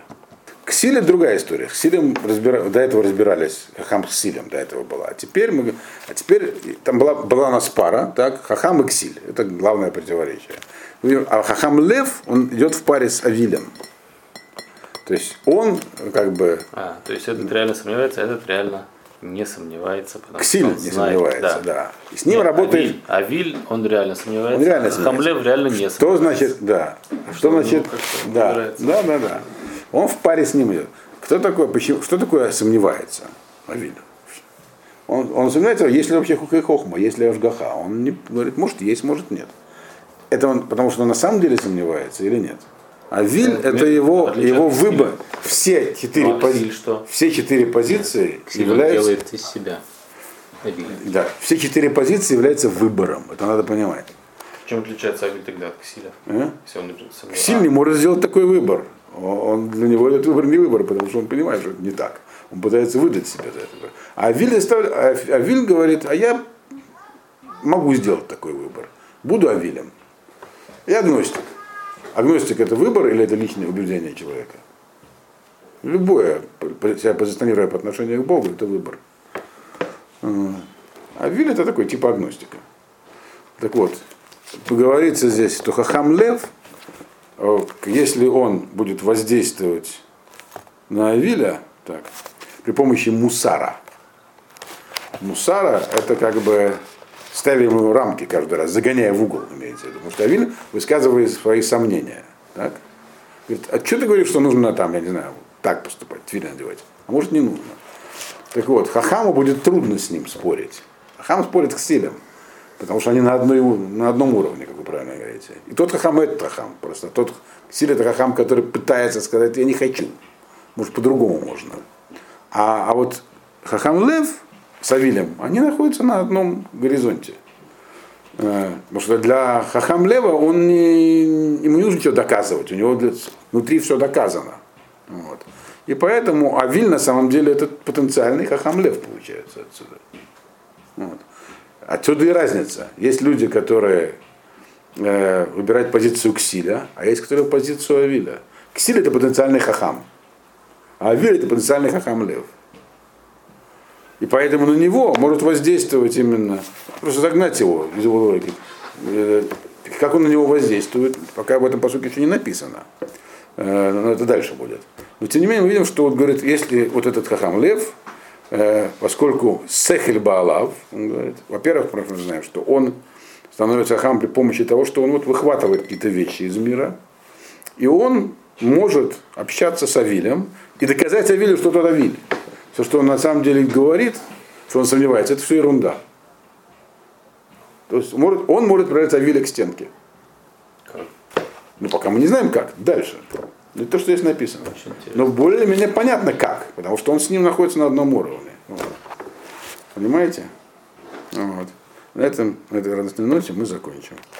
К Силе другая история. К Силем разбира... до этого разбирались, Хахам с Силем до этого была. А теперь, мы... а теперь там была, была у нас пара, так, Хахам и Ксиль. Это главное противоречие. А Хахам Лев, он идет в паре с Авилем. То есть он как бы... А, то есть этот реально сомневается, а этот реально не сомневается. Потому Ксиль не знает, сомневается, да. да. И с ним Нет, работает... Авиль, Авиль, он реально сомневается. Он реально сомневается. Хамлев реально не сомневается. Что значит, да. Что, что значит, да, да, да, да. Он в паре с ним идет. Кто такой, почему, что такое сомневается? Авиль. Он, он сомневается, есть ли вообще хухай есть ли ашгаха. Он не, говорит, может есть, может нет. Это он, потому что он на самом деле сомневается или нет? А Виль это, это его, его выбор. Все четыре, ну, пози... что? все четыре позиции Ксиль являются... делает из себя. Да, все четыре позиции являются выбором. Это надо понимать. Чем отличается Авиль тогда от Ксиля? А? Ксиль не может сделать такой выбор. Он, для него этот выбор не выбор, потому что он понимает, что это не так. Он пытается выдать себя за это. А Виль, а, а Виль говорит, а я могу сделать такой выбор. Буду Авилем. Я агностик. Агностик это выбор или это личное убеждение человека? Любое, себя позиционируя по отношению к Богу, это выбор. А Виль это такой типа агностика. Так вот, говорится здесь, что Хахам Лев, если он будет воздействовать на Авиля так, при помощи мусара, мусара это как бы ставим ему рамки каждый раз, загоняя в угол, имеется в виду. Потому что Авиль высказывает свои сомнения. Так? Говорит, а что ты говоришь, что нужно там, я не знаю, так поступать, твиль надевать? А может не нужно. Так вот, Хахаму будет трудно с ним спорить. Хахам спорит к стилям, потому что они на, одной, на одном уровне, как вы правильно говорите. И тот Хахам, и этот Хахам. Просто тот стиль это Хахам, который пытается сказать, я не хочу. Может, по-другому можно. А, а вот Хахам Лев, с Авилем, они находятся на одном горизонте. Э, потому что для Хахам Лева он не, ему не нужно ничего доказывать, у него для, внутри все доказано. Вот. И поэтому Авиль на самом деле это потенциальный Хахам Лев получается отсюда. Вот. Отсюда и разница. Есть люди, которые э, выбирают позицию Ксиля, а есть, которые позицию Авиля. Ксиль это потенциальный Хахам, а Авиль это потенциальный Хахам Лев. И поэтому на него может воздействовать именно, просто загнать его из его логики. Э, как он на него воздействует, пока об этом по сути еще не написано. Э, но это дальше будет. Но тем не менее мы видим, что вот говорит, если вот этот хахам лев, поскольку сехель баалав, он говорит, во-первых, мы знаем, что он становится хахам при помощи того, что он вот выхватывает какие-то вещи из мира, и он может общаться с Авилем и доказать Авилю, что тот Авиль все, что он на самом деле говорит, что он сомневается, это все ерунда. То есть может, он может превратить Авиля к стенке. Как? Ну, пока мы не знаем как. Дальше. Это то, что здесь написано. Но более-менее понятно как, потому что он с ним находится на одном уровне. Вот. Понимаете? Вот. На этом, на этой радостной ноте мы закончим.